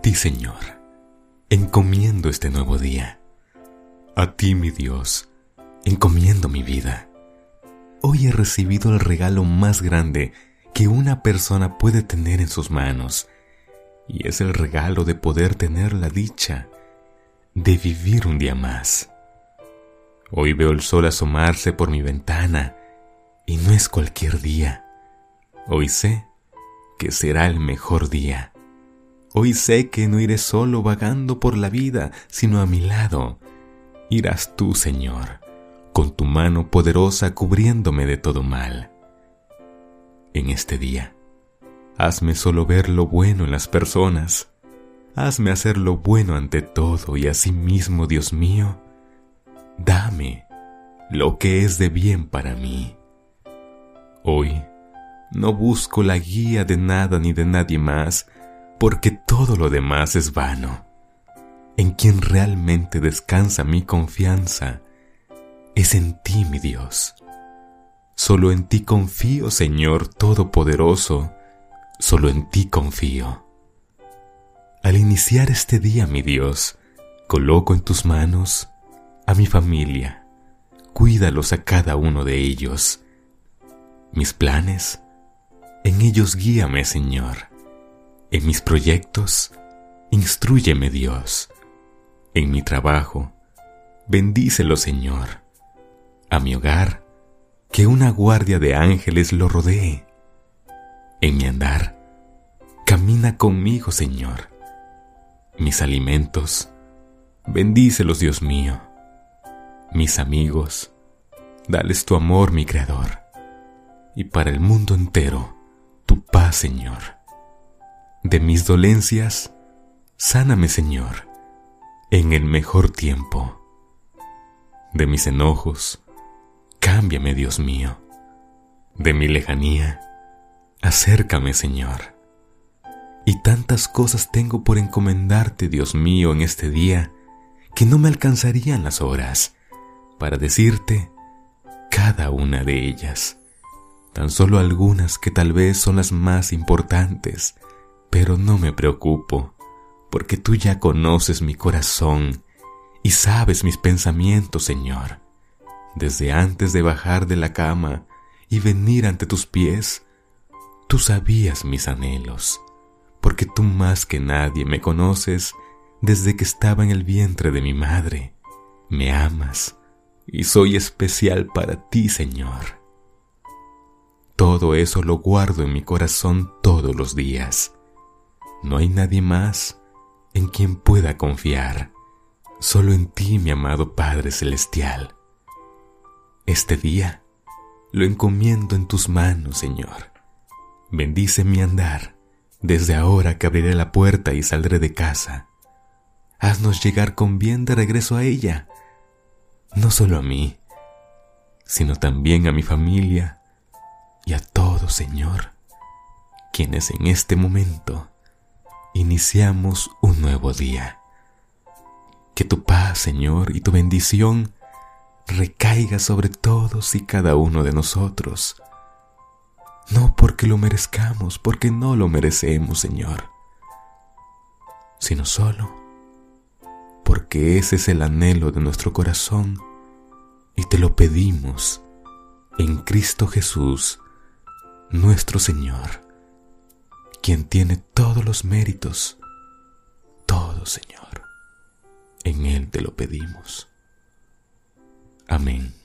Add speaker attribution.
Speaker 1: A ti, Señor, encomiendo este nuevo día. A ti, mi Dios, encomiendo mi vida. Hoy he recibido el regalo más grande que una persona puede tener en sus manos, y es el regalo de poder tener la dicha de vivir un día más. Hoy veo el sol asomarse por mi ventana, y no es cualquier día. Hoy sé que será el mejor día. Hoy sé que no iré solo vagando por la vida, sino a mi lado. Irás tú, Señor con tu mano poderosa cubriéndome de todo mal. En este día, hazme solo ver lo bueno en las personas, hazme hacer lo bueno ante todo y asimismo, Dios mío, dame lo que es de bien para mí. Hoy no busco la guía de nada ni de nadie más, porque todo lo demás es vano. En quien realmente descansa mi confianza es en ti, mi Dios. Solo en ti confío, Señor Todopoderoso, solo en ti confío. Al iniciar este día, mi Dios, coloco en tus manos a mi familia, cuídalos a cada uno de ellos. Mis planes, en ellos guíame, Señor. En mis proyectos, instruyeme, Dios. En mi trabajo, bendícelo, Señor a mi hogar, que una guardia de ángeles lo rodee. En mi andar, camina conmigo, Señor. Mis alimentos, bendícelos, Dios mío. Mis amigos, dales tu amor, mi Creador. Y para el mundo entero, tu paz, Señor. De mis dolencias, sáname, Señor, en el mejor tiempo. De mis enojos, Cámbiame, Dios mío. De mi lejanía, acércame, Señor. Y tantas cosas tengo por encomendarte, Dios mío, en este día, que no me alcanzarían las horas para decirte cada una de ellas. Tan solo algunas que tal vez son las más importantes, pero no me preocupo, porque tú ya conoces mi corazón y sabes mis pensamientos, Señor desde antes de bajar de la cama y venir ante tus pies, tú sabías mis anhelos, porque tú más que nadie me conoces desde que estaba en el vientre de mi madre. Me amas y soy especial para ti, Señor. Todo eso lo guardo en mi corazón todos los días. No hay nadie más en quien pueda confiar, solo en ti, mi amado Padre Celestial. Este día lo encomiendo en tus manos, Señor. Bendice mi andar desde ahora que abriré la puerta y saldré de casa. Haznos llegar con bien de regreso a ella, no solo a mí, sino también a mi familia y a todos, Señor, quienes en este momento iniciamos un nuevo día. Que tu paz, Señor, y tu bendición recaiga sobre todos y cada uno de nosotros. No porque lo merezcamos, porque no lo merecemos, Señor, sino solo porque ese es el anhelo de nuestro corazón y te lo pedimos en Cristo Jesús, nuestro Señor, quien tiene todos los méritos, todo, Señor. En Él te lo pedimos. Amén.